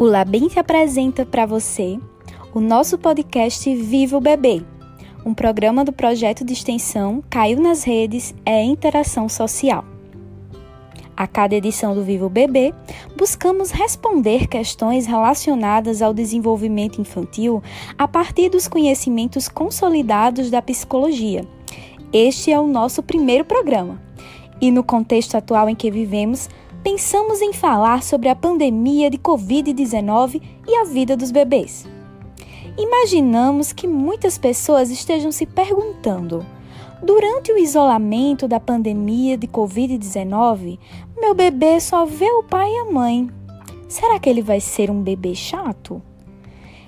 O Labem se apresenta para você o nosso podcast Viva o Bebê, um programa do projeto de extensão Caiu nas Redes é Interação Social. A cada edição do Vivo Bebê, buscamos responder questões relacionadas ao desenvolvimento infantil a partir dos conhecimentos consolidados da psicologia. Este é o nosso primeiro programa. E no contexto atual em que vivemos, pensamos em falar sobre a pandemia de Covid-19 e a vida dos bebês. Imaginamos que muitas pessoas estejam se perguntando: durante o isolamento da pandemia de Covid-19, meu bebê só vê o pai e a mãe. Será que ele vai ser um bebê chato?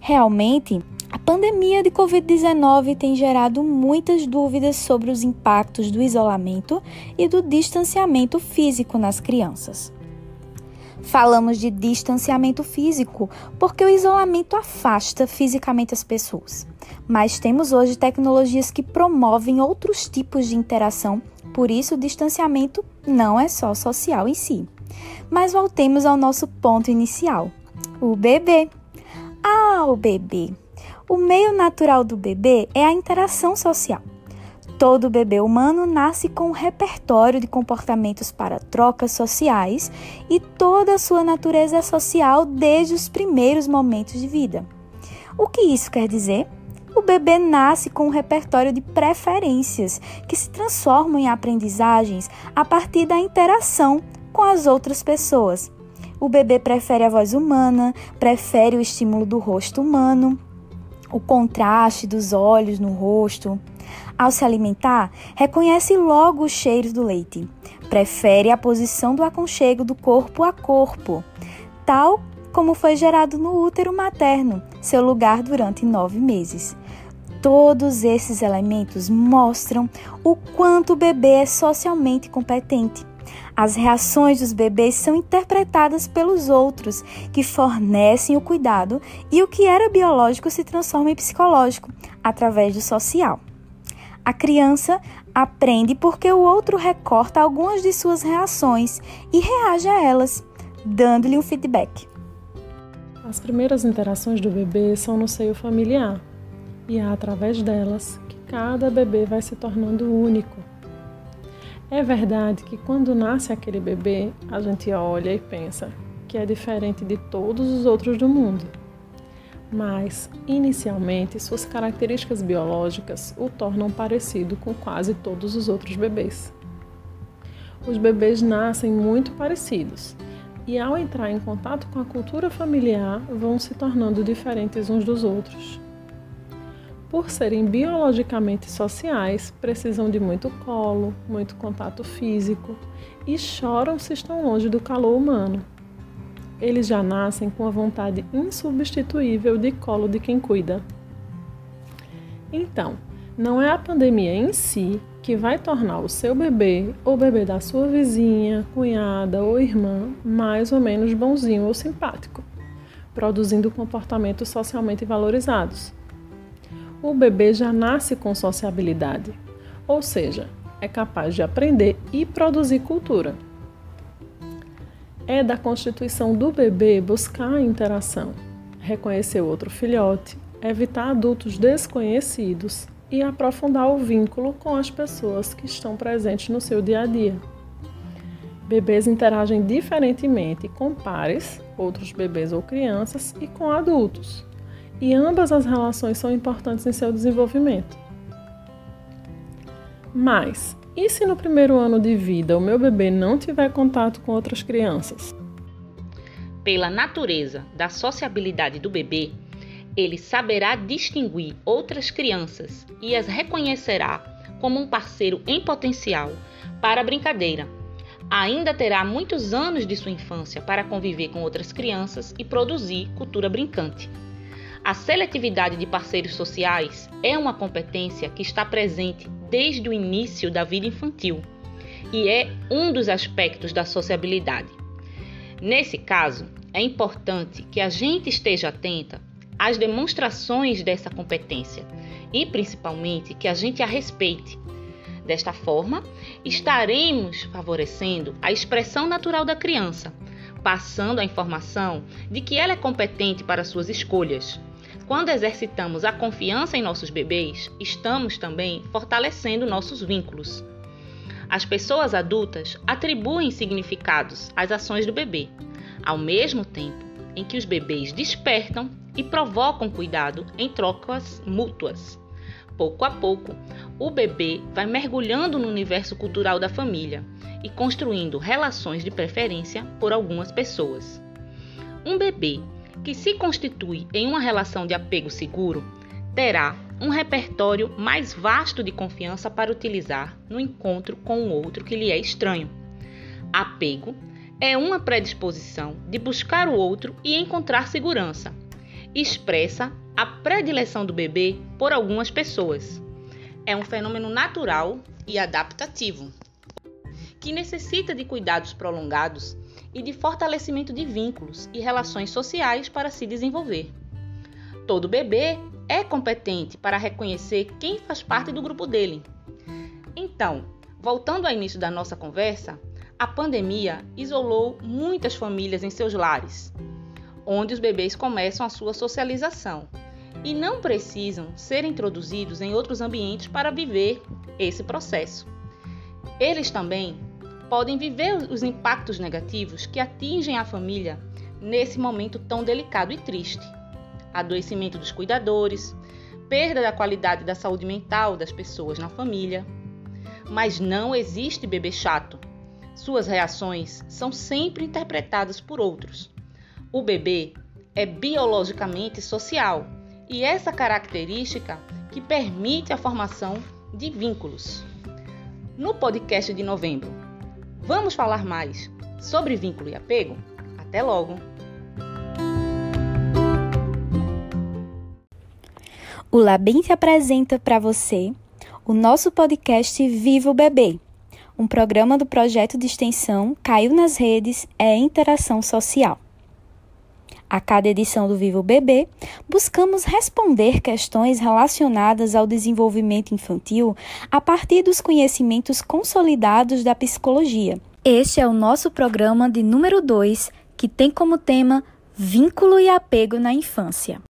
Realmente, a pandemia de Covid-19 tem gerado muitas dúvidas sobre os impactos do isolamento e do distanciamento físico nas crianças. Falamos de distanciamento físico porque o isolamento afasta fisicamente as pessoas. Mas temos hoje tecnologias que promovem outros tipos de interação por isso, o distanciamento não é só social em si. Mas voltemos ao nosso ponto inicial: o bebê. Ah, o bebê. O meio natural do bebê é a interação social. Todo bebê humano nasce com um repertório de comportamentos para trocas sociais e toda a sua natureza é social desde os primeiros momentos de vida. O que isso quer dizer? O bebê nasce com um repertório de preferências que se transformam em aprendizagens a partir da interação com as outras pessoas. O bebê prefere a voz humana, prefere o estímulo do rosto humano, o contraste dos olhos no rosto. Ao se alimentar, reconhece logo os cheiros do leite. Prefere a posição do aconchego do corpo a corpo, tal como foi gerado no útero materno, seu lugar durante nove meses. Todos esses elementos mostram o quanto o bebê é socialmente competente. As reações dos bebês são interpretadas pelos outros, que fornecem o cuidado, e o que era biológico se transforma em psicológico, através do social. A criança aprende porque o outro recorta algumas de suas reações e reage a elas, dando-lhe um feedback. As primeiras interações do bebê são no seio familiar, e é através delas que cada bebê vai se tornando único. É verdade que quando nasce aquele bebê, a gente olha e pensa que é diferente de todos os outros do mundo. Mas, inicialmente, suas características biológicas o tornam parecido com quase todos os outros bebês. Os bebês nascem muito parecidos e, ao entrar em contato com a cultura familiar, vão se tornando diferentes uns dos outros por serem biologicamente sociais, precisam de muito colo, muito contato físico e choram se estão longe do calor humano. Eles já nascem com a vontade insubstituível de colo de quem cuida. Então, não é a pandemia em si que vai tornar o seu bebê ou bebê da sua vizinha, cunhada ou irmã mais ou menos bonzinho ou simpático, produzindo comportamentos socialmente valorizados o bebê já nasce com sociabilidade, ou seja, é capaz de aprender e produzir cultura. É da constituição do bebê buscar a interação, reconhecer outro filhote, evitar adultos desconhecidos e aprofundar o vínculo com as pessoas que estão presentes no seu dia a dia. Bebês interagem diferentemente com pares, outros bebês ou crianças, e com adultos e ambas as relações são importantes em seu desenvolvimento. Mas, e se no primeiro ano de vida o meu bebê não tiver contato com outras crianças? Pela natureza da sociabilidade do bebê, ele saberá distinguir outras crianças e as reconhecerá como um parceiro em potencial para a brincadeira. Ainda terá muitos anos de sua infância para conviver com outras crianças e produzir cultura brincante. A seletividade de parceiros sociais é uma competência que está presente desde o início da vida infantil e é um dos aspectos da sociabilidade. Nesse caso, é importante que a gente esteja atenta às demonstrações dessa competência e principalmente que a gente a respeite. Desta forma, estaremos favorecendo a expressão natural da criança passando a informação de que ela é competente para suas escolhas. Quando exercitamos a confiança em nossos bebês, estamos também fortalecendo nossos vínculos. As pessoas adultas atribuem significados às ações do bebê, ao mesmo tempo em que os bebês despertam e provocam cuidado em trocas mútuas. Pouco a pouco, o bebê vai mergulhando no universo cultural da família e construindo relações de preferência por algumas pessoas. Um bebê que se constitui em uma relação de apego seguro terá um repertório mais vasto de confiança para utilizar no encontro com o outro que lhe é estranho. Apego é uma predisposição de buscar o outro e encontrar segurança. Expressa a predileção do bebê por algumas pessoas. É um fenômeno natural e adaptativo que necessita de cuidados prolongados e de fortalecimento de vínculos e relações sociais para se desenvolver. Todo bebê é competente para reconhecer quem faz parte do grupo dele. Então, voltando ao início da nossa conversa, a pandemia isolou muitas famílias em seus lares, onde os bebês começam a sua socialização e não precisam ser introduzidos em outros ambientes para viver esse processo. Eles também podem viver os impactos negativos que atingem a família nesse momento tão delicado e triste. Adoecimento dos cuidadores, perda da qualidade da saúde mental das pessoas na família. Mas não existe bebê chato. Suas reações são sempre interpretadas por outros. O bebê é biologicamente social e essa característica que permite a formação de vínculos. No podcast de novembro, Vamos falar mais sobre vínculo e apego? Até logo! O Labinte apresenta para você o nosso podcast Viva o Bebê, um programa do projeto de extensão Caiu nas Redes é Interação Social. A cada edição do Vivo Bebê, buscamos responder questões relacionadas ao desenvolvimento infantil a partir dos conhecimentos consolidados da psicologia. Este é o nosso programa de número 2, que tem como tema Vínculo e apego na infância.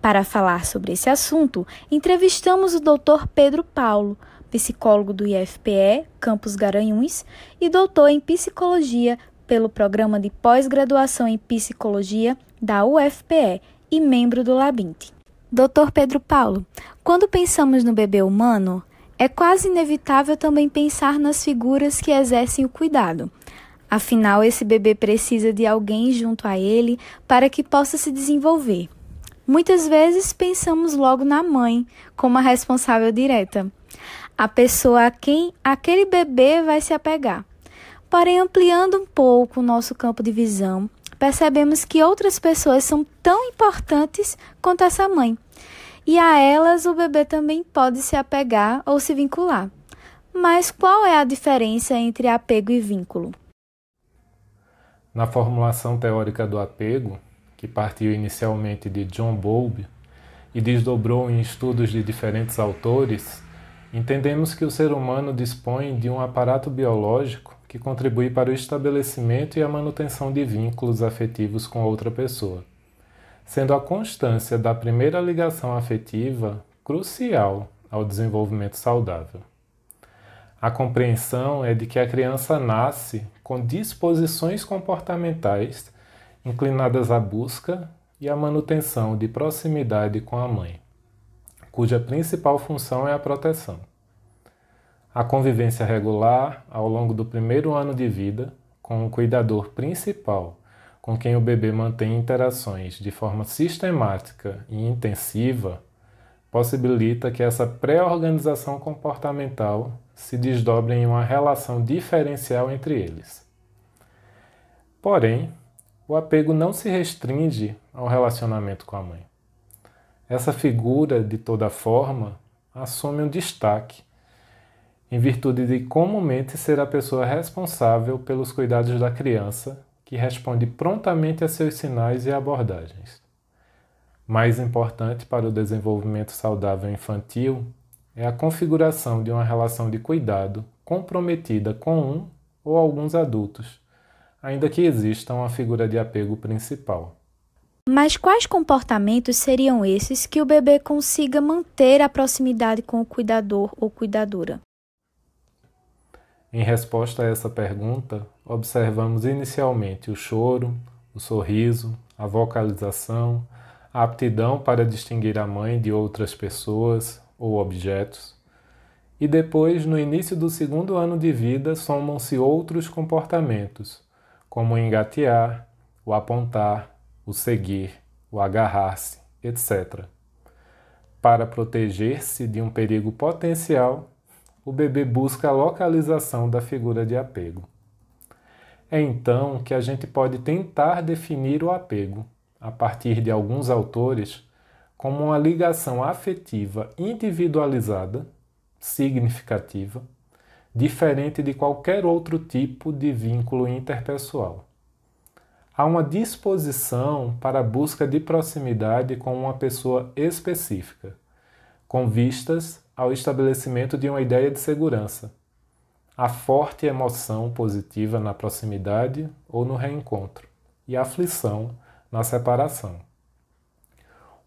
Para falar sobre esse assunto, entrevistamos o Dr. Pedro Paulo, psicólogo do IFPE, Campus Garanhuns, e doutor em psicologia pelo Programa de Pós-Graduação em Psicologia da UFPE e membro do Labinte. Dr. Pedro Paulo, quando pensamos no bebê humano, é quase inevitável também pensar nas figuras que exercem o cuidado. Afinal, esse bebê precisa de alguém junto a ele para que possa se desenvolver. Muitas vezes pensamos logo na mãe como a responsável direta, a pessoa a quem aquele bebê vai se apegar. Porém, ampliando um pouco o nosso campo de visão, percebemos que outras pessoas são tão importantes quanto essa mãe. E a elas o bebê também pode se apegar ou se vincular. Mas qual é a diferença entre apego e vínculo? Na formulação teórica do apego, que partiu inicialmente de John Bowlby e desdobrou em estudos de diferentes autores, entendemos que o ser humano dispõe de um aparato biológico que contribui para o estabelecimento e a manutenção de vínculos afetivos com outra pessoa, sendo a constância da primeira ligação afetiva crucial ao desenvolvimento saudável. A compreensão é de que a criança nasce com disposições comportamentais inclinadas à busca e à manutenção de proximidade com a mãe, cuja principal função é a proteção. A convivência regular ao longo do primeiro ano de vida com o cuidador principal, com quem o bebê mantém interações de forma sistemática e intensiva, possibilita que essa pré-organização comportamental se desdobre em uma relação diferencial entre eles. Porém, o apego não se restringe ao relacionamento com a mãe. Essa figura, de toda forma, assume um destaque em virtude de comumente ser a pessoa responsável pelos cuidados da criança, que responde prontamente a seus sinais e abordagens. Mais importante para o desenvolvimento saudável infantil é a configuração de uma relação de cuidado comprometida com um ou alguns adultos, ainda que exista uma figura de apego principal. Mas quais comportamentos seriam esses que o bebê consiga manter a proximidade com o cuidador ou cuidadora? Em resposta a essa pergunta, observamos inicialmente o choro, o sorriso, a vocalização, a aptidão para distinguir a mãe de outras pessoas ou objetos. E depois, no início do segundo ano de vida, somam-se outros comportamentos, como o engatear, o apontar, o seguir, o agarrar-se, etc. Para proteger-se de um perigo potencial, o bebê busca a localização da figura de apego. É então que a gente pode tentar definir o apego, a partir de alguns autores, como uma ligação afetiva individualizada, significativa, diferente de qualquer outro tipo de vínculo interpessoal há uma disposição para a busca de proximidade com uma pessoa específica, com vistas ao estabelecimento de uma ideia de segurança, a forte emoção positiva na proximidade ou no reencontro, e a aflição na separação.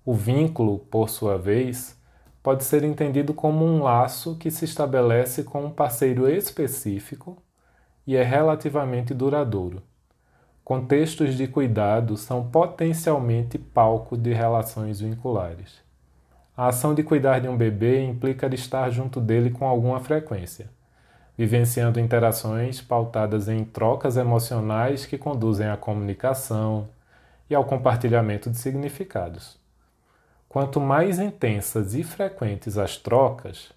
O vínculo, por sua vez, pode ser entendido como um laço que se estabelece com um parceiro específico e é relativamente duradouro Contextos de cuidado são potencialmente palco de relações vinculares. A ação de cuidar de um bebê implica estar junto dele com alguma frequência, vivenciando interações pautadas em trocas emocionais que conduzem à comunicação e ao compartilhamento de significados. Quanto mais intensas e frequentes as trocas,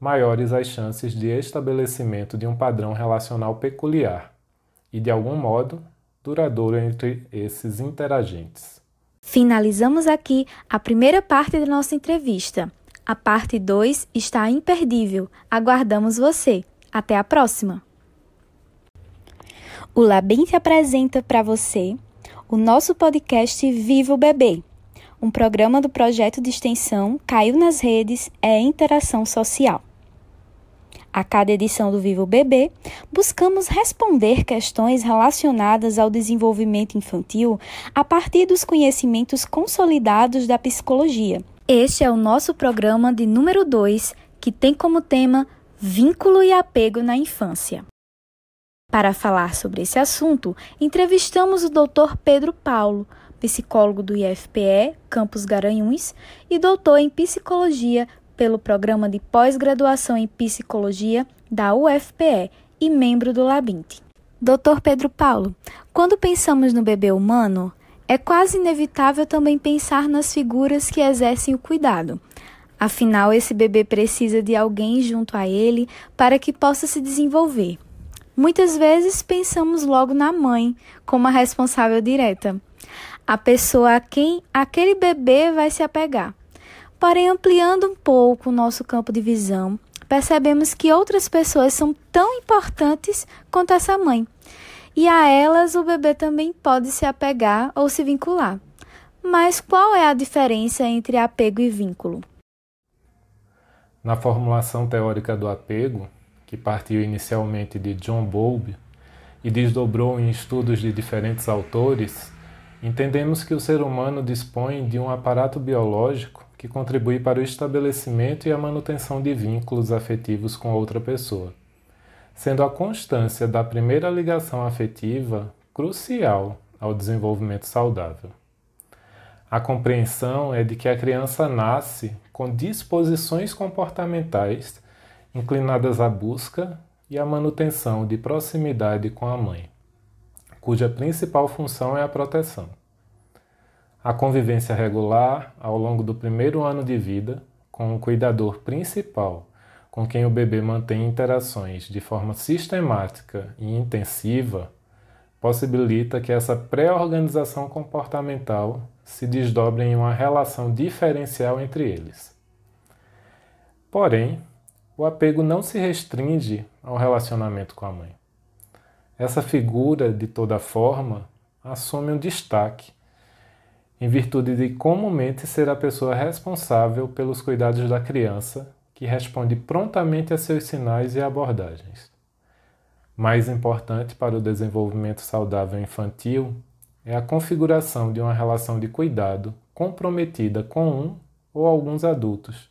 maiores as chances de estabelecimento de um padrão relacional peculiar e, de algum modo, duradouro entre esses interagentes. Finalizamos aqui a primeira parte da nossa entrevista. A parte 2 está imperdível. Aguardamos você. Até a próxima! O Labinte apresenta para você o nosso podcast Viva o Bebê, um programa do projeto de extensão Caiu nas Redes é Interação Social. A cada edição do Vivo Bebê, buscamos responder questões relacionadas ao desenvolvimento infantil a partir dos conhecimentos consolidados da psicologia. Este é o nosso programa de número 2, que tem como tema Vínculo e apego na infância. Para falar sobre esse assunto, entrevistamos o Dr. Pedro Paulo, psicólogo do IFPE, Campus Garanhuns, e doutor em psicologia pelo Programa de Pós-Graduação em Psicologia da UFPE e membro do Labinte. Dr. Pedro Paulo, quando pensamos no bebê humano, é quase inevitável também pensar nas figuras que exercem o cuidado. Afinal, esse bebê precisa de alguém junto a ele para que possa se desenvolver. Muitas vezes pensamos logo na mãe como a responsável direta, a pessoa a quem aquele bebê vai se apegar. Porém, ampliando um pouco o nosso campo de visão, percebemos que outras pessoas são tão importantes quanto essa mãe. E a elas o bebê também pode se apegar ou se vincular. Mas qual é a diferença entre apego e vínculo? Na formulação teórica do apego, que partiu inicialmente de John Bowlby e desdobrou em estudos de diferentes autores, entendemos que o ser humano dispõe de um aparato biológico que contribui para o estabelecimento e a manutenção de vínculos afetivos com outra pessoa, sendo a constância da primeira ligação afetiva crucial ao desenvolvimento saudável. A compreensão é de que a criança nasce com disposições comportamentais inclinadas à busca e à manutenção de proximidade com a mãe, cuja principal função é a proteção a convivência regular ao longo do primeiro ano de vida com o cuidador principal, com quem o bebê mantém interações de forma sistemática e intensiva, possibilita que essa pré-organização comportamental se desdobre em uma relação diferencial entre eles. Porém, o apego não se restringe ao relacionamento com a mãe. Essa figura, de toda forma, assume um destaque em virtude de comumente ser a pessoa responsável pelos cuidados da criança, que responde prontamente a seus sinais e abordagens. Mais importante para o desenvolvimento saudável infantil é a configuração de uma relação de cuidado comprometida com um ou alguns adultos,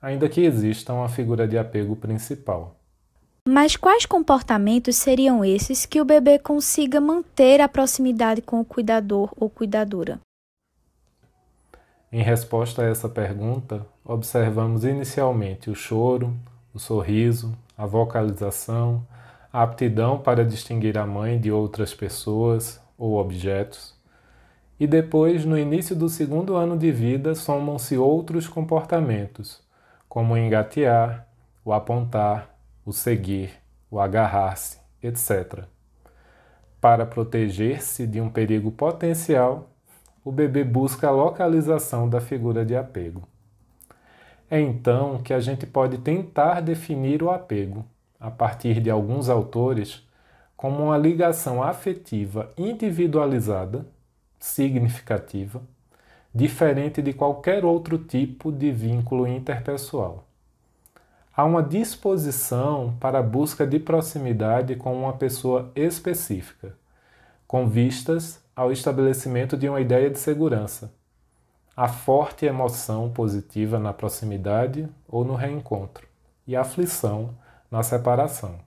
ainda que exista uma figura de apego principal. Mas quais comportamentos seriam esses que o bebê consiga manter a proximidade com o cuidador ou cuidadora? Em resposta a essa pergunta, observamos inicialmente o choro, o sorriso, a vocalização, a aptidão para distinguir a mãe de outras pessoas ou objetos. E depois, no início do segundo ano de vida, somam-se outros comportamentos, como o engatear, o apontar, o seguir, o agarrar-se, etc. Para proteger-se de um perigo potencial, o bebê busca a localização da figura de apego. É então que a gente pode tentar definir o apego, a partir de alguns autores, como uma ligação afetiva individualizada, significativa, diferente de qualquer outro tipo de vínculo interpessoal. Há uma disposição para a busca de proximidade com uma pessoa específica, com vistas ao estabelecimento de uma ideia de segurança, a forte emoção positiva na proximidade ou no reencontro, e a aflição na separação.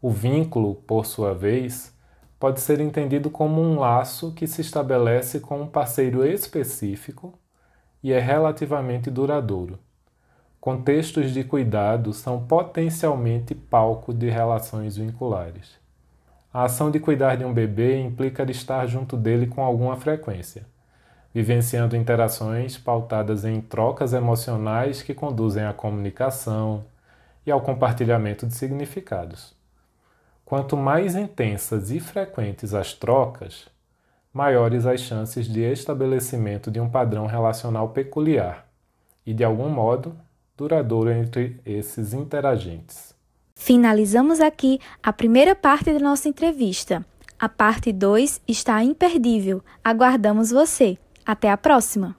O vínculo, por sua vez, pode ser entendido como um laço que se estabelece com um parceiro específico e é relativamente duradouro. Contextos de cuidado são potencialmente palco de relações vinculares. A ação de cuidar de um bebê implica de estar junto dele com alguma frequência vivenciando interações pautadas em trocas emocionais que conduzem à comunicação e ao compartilhamento de significados. Quanto mais intensas e frequentes as trocas, maiores as chances de estabelecimento de um padrão relacional peculiar e, de algum modo, duradouro entre esses interagentes. Finalizamos aqui a primeira parte da nossa entrevista. A parte 2 está imperdível. Aguardamos você! Até a próxima!